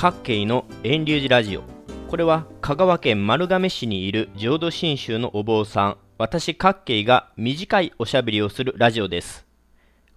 各系の遠流寺ラジオ。これは香川県丸亀市にいる浄土真宗のお坊さん。私各系が短いおしゃべりをするラジオです。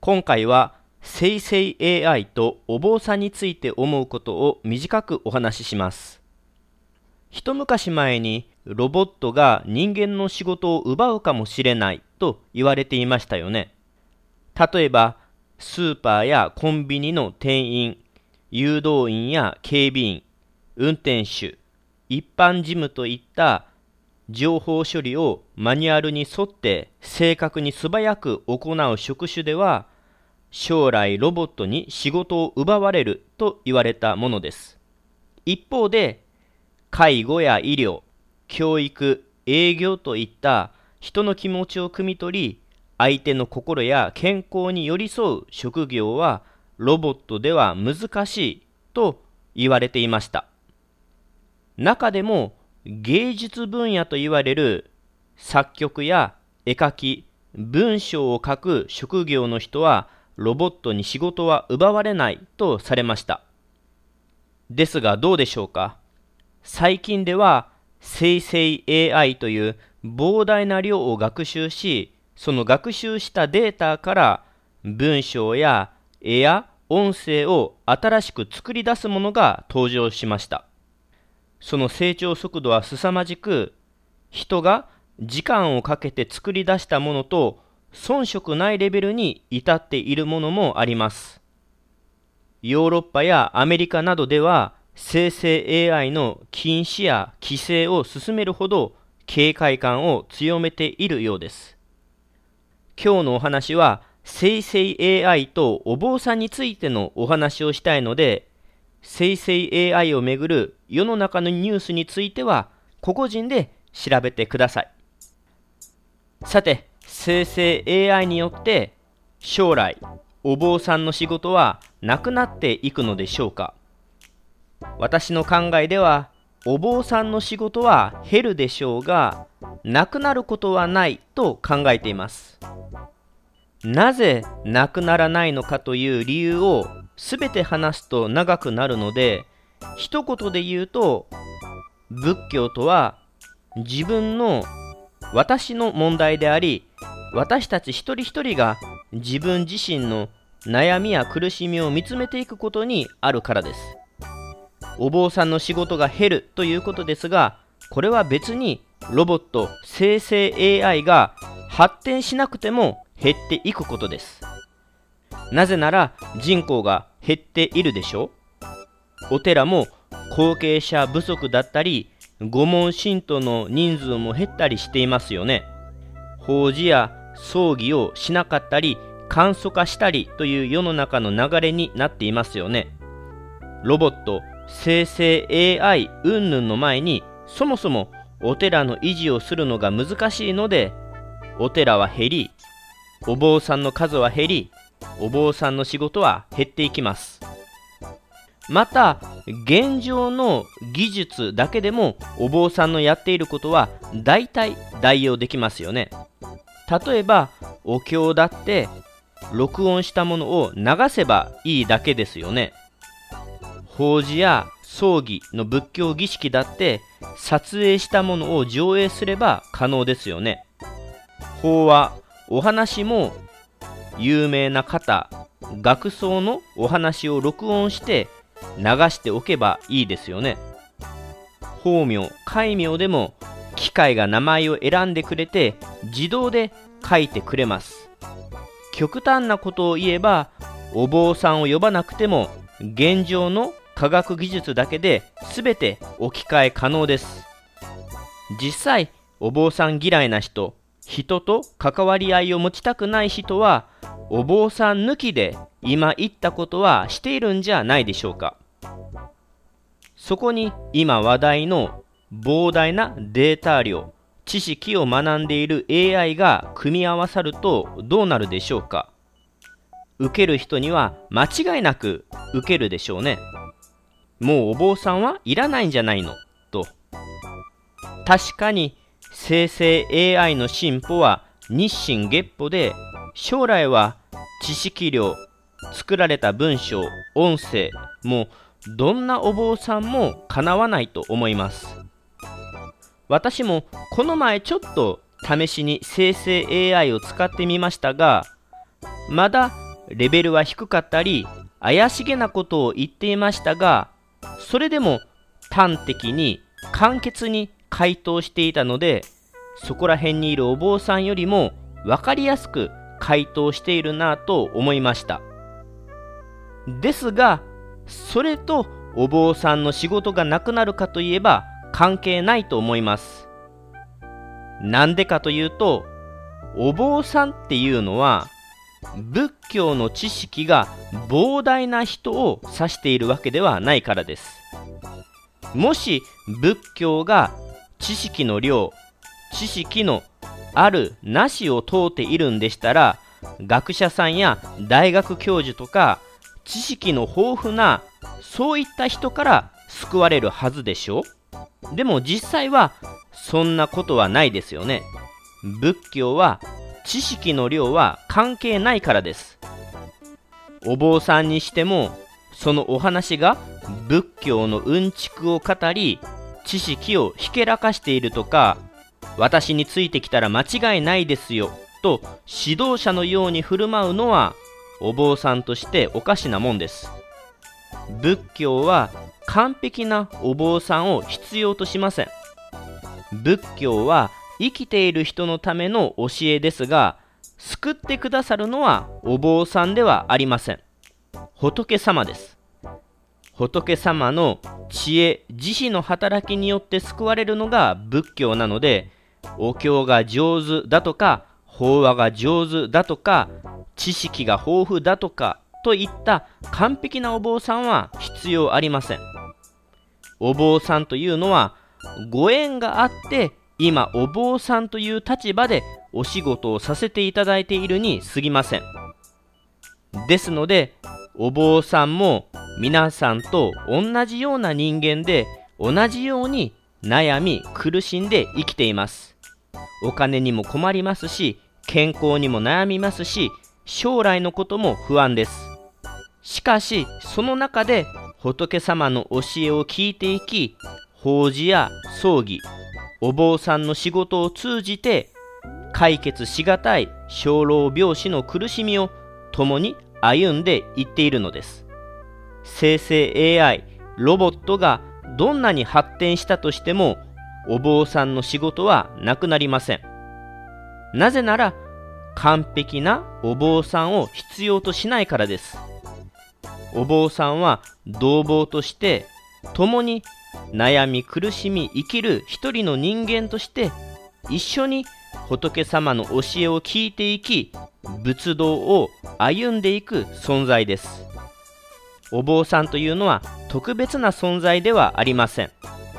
今回は生成 AI とお坊さんについて思うことを短くお話しします。一昔前にロボットが人間の仕事を奪うかもしれないと言われていましたよね。例えばスーパーやコンビニの店員誘導員や警備員、運転手、一般事務といった情報処理をマニュアルに沿って正確に素早く行う職種では将来ロボットに仕事を奪われると言われたものです。一方で介護や医療、教育、営業といった人の気持ちを汲み取り相手の心や健康に寄り添う職業はロボットでは難しいと言われていました。中でも芸術分野と言われる作曲や絵描き、文章を書く職業の人はロボットに仕事は奪われないとされました。ですがどうでしょうか？最近では生成 AI という膨大な量を学習し、その学習したデータから文章や絵や音声を新しく作り出すものが登場しました。その成長速度は凄まじく、人が時間をかけて作り出したものと遜色ないレベルに至っているものもあります。ヨーロッパやアメリカなどでは生成 AI の禁止や規制を進めるほど警戒感を強めているようです。今日のお話は生成 AI とお坊さんについてのお話をしたいので、生成 AI をめぐる世の中のニュースについては、個々人で調べてください。さて、生成 AI によって将来お坊さんの仕事はなくなっていくのでしょうか？私の考えではお坊さんの仕事は減るでしょうがなくなることはないと考えていますなぜなくならないのかという理由を全て話すと長くなるので一言で言うと仏教とは自分の私の問題であり私たち一人一人が自分自身の悩みや苦しみを見つめていくことにあるからです。お坊さんの仕事が減るということですがこれは別にロボット生成 AI が発展しなくても減っていくことです。なぜなら人口が減っているでしょ？お寺も後継者不足だったり、御門信徒の人数も減ったりしていますよね。法事や葬儀をしなかったり、簡素化したりという世の中の流れになっていますよね。ロボット、生成 AI 云々の前に、そもそもお寺の維持をするのが難しいので、お寺は減り、お坊さんの数は減り、お坊さんの仕事は減っていきます。また、現状の技術だけでもお坊さんのやっていることは大体代用できますよね。例えば、お経だって録音したものを流せばいいだけですよね。法事や葬儀の仏教儀式だって撮影したものを上映すれば可能ですよね。法話お話も有名な方学僧のお話を録音して流しておけばいいですよね。法名戒名でも機械が名前を選んでくれて自動で書いてくれます。極端なことを言えばお坊さんを呼ばなくても現状の科学技術だけで全て置き換え可能です。実際お坊さん嫌いな人人と関わり合いを持ちたくない人はお坊さん抜きで今言ったことはしているんじゃないでしょうか。そこに今話題の膨大なデータ量知識を学んでいる AI が組み合わさるとどうなるでしょうか。受ける人には間違いなく受けるでしょうね。もうお坊さんはいらないんじゃないの？と。確かに生成 AI の進歩は日進月歩で将来は知識量作られた文章音声もどんなお坊さんもかなわないと思います。私もこの前ちょっと試しに生成 AI を使ってみましたがまだレベルは低かったり怪しげなことを言っていましたがそれでも端的に簡潔に回答していたのでそこら辺にいるお坊さんよりも分かりやすく回答しているなと思いました。ですがそれとお坊さんの仕事がなくなるかといえば関係ないと思います。なんでかというとお坊さんっていうのは仏教の知識が膨大な人を指しているわけではないからです。もし仏教が知識の量知識のあるなしを問うているんでしたら学者さんや大学教授とか知識の豊富なそういった人から救われるはずでしょ？でも実際はそんなことはないですよね。仏教は知識の量は関係ないからです。お坊さんにしてもそのお話が仏教のうんちくを語り知識をひけらかしているとか私についてきたら間違いないですよと指導者のように振る舞うのはお坊さんとしておかしなもんです。仏教は完璧なお坊さんを必要としません。仏教は生きている人のための教えですが救ってくださるのはお坊さんではありません。仏様です。仏様の知恵慈悲の働きによって救われるのが仏教なのでお経が上手だとか法話が上手だとか知識が豊富だとかといった完璧なお坊さんは必要ありません。お坊さんというのはご縁があって今お坊さんという立場でお仕事をさせていただいているに過ぎません。ですのでお坊さんも皆さんと同じような人間で同じように悩み苦しんで生きています。お金にも困りますし健康にも悩みますし将来のことも不安です。しかしその中で仏様の教えを聞いていき法事や葬儀お坊さんの仕事を通じて解決しがたい生老病死の苦しみを共に歩んでいっているのです。生成 AI ロボットがどんなに発展したとしてもお坊さんの仕事はなくなりません。なぜなら完璧なお坊さんを必要としないからです。お坊さんは同坊として共に悩み苦しみ生きる一人の人間として一緒に仏様の教えを聞いていき仏道を歩んでいく存在です。お坊さんというのは特別な存在ではありません。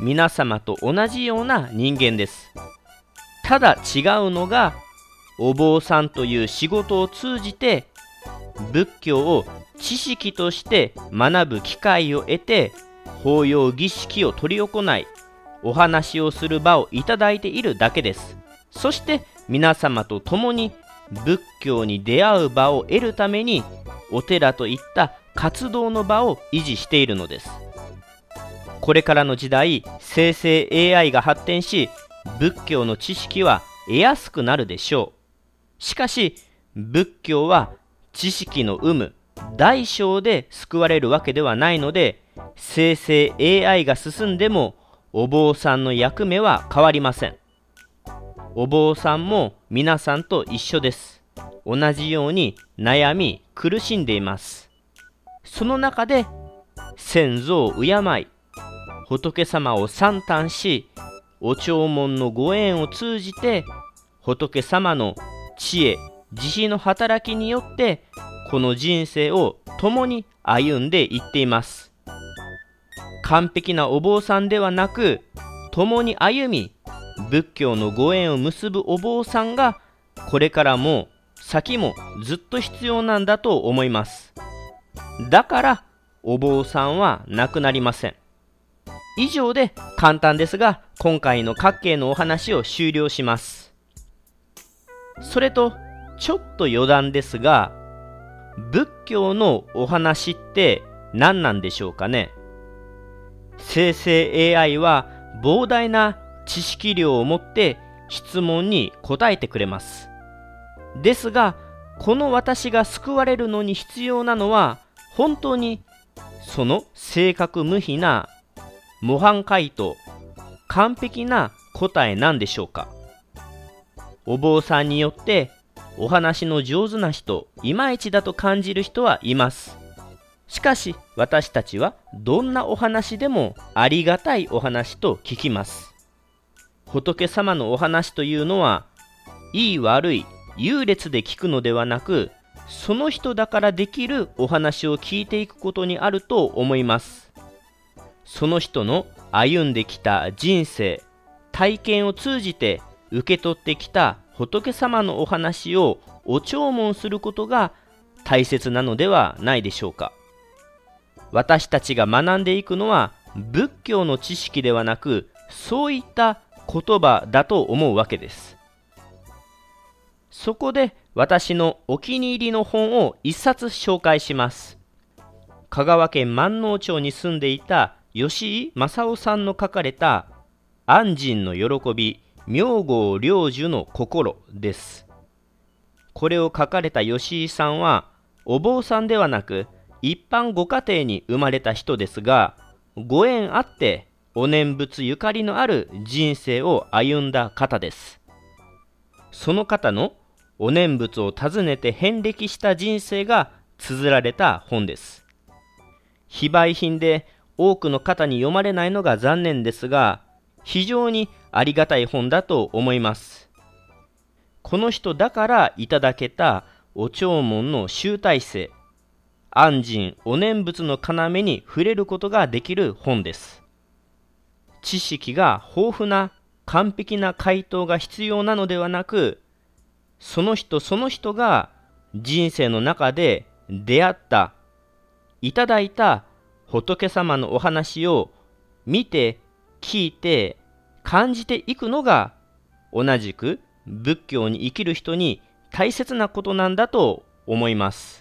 皆様と同じような人間です。ただ違うのがお坊さんという仕事を通じて仏教を知識として学ぶ機会を得て法要儀式を執り行いお話をする場をいただいているだけです。そして皆様と共に仏教に出会う場を得るためにお寺といった活動の場を維持しているのです。これからの時代生成 AI が発展し仏教の知識は得やすくなるでしょう。しかし仏教は知識の有無大小で救われるわけではないので生成 AI が進んでもお坊さんの役目は変わりません。お坊さんも皆さんと一緒です。同じように悩み苦しんでいます。その中で先祖を敬い仏様を賛嘆しお弔問のご縁を通じて仏様の知恵慈悲の働きによってこの人生を共に歩んでいっています。完璧なお坊さんではなく共に歩み仏教のご縁を結ぶお坊さんがこれからも先もずっと必要なんだと思います。だからお坊さんは亡くなりません。以上で簡単ですが今回の各系のお話を終了します。それとちょっと余談ですが仏教のお話って何なんでしょうかね。生成 AI は膨大な知識量を持って質問に答えてくれます。ですが、この私が救われるのに必要なのは、本当にその正確無比な模範回答、完璧な答えなんでしょうかお坊さんによってお話の上手な人、いまいちだと感じる人はいます。しかし私たちはどんなお話でもありがたいお話と聞きます。仏様のお話というのは、いい悪い、優劣で聞くのではなく、その人だからできるお話を聞いていくことにあると思います。その人の歩んできた人生、体験を通じて受け取ってきた仏様のお話をお弔問することが大切なのではないでしょうか。私たちが学んでいくのは仏教の知識ではなくそういった言葉だと思うわけです。そこで私のお気に入りの本を一冊紹介します。香川県万能町に住んでいた吉井正夫さんの書かれた安心の喜び明号領樹の心です。これを書かれた吉井さんはお坊さんではなく一般ご家庭に生まれた人ですがご縁あってお念仏ゆかりのある人生を歩んだ方です。その方のお念仏を訪ねて遍歴した人生が綴られた本です。非売品で多くの方に読まれないのが残念ですが、非常にありがたい本だと思います。この人だからいただけたお弔問の集大成、安心お念仏の要に触れることができる本です。知識が豊富な完璧な回答が必要なのではなく、その人その人が人生の中で出会った、いただいた仏様のお話を見て、聞いて、感じていくのが同じく仏教に生きる人に大切なことなんだと思います。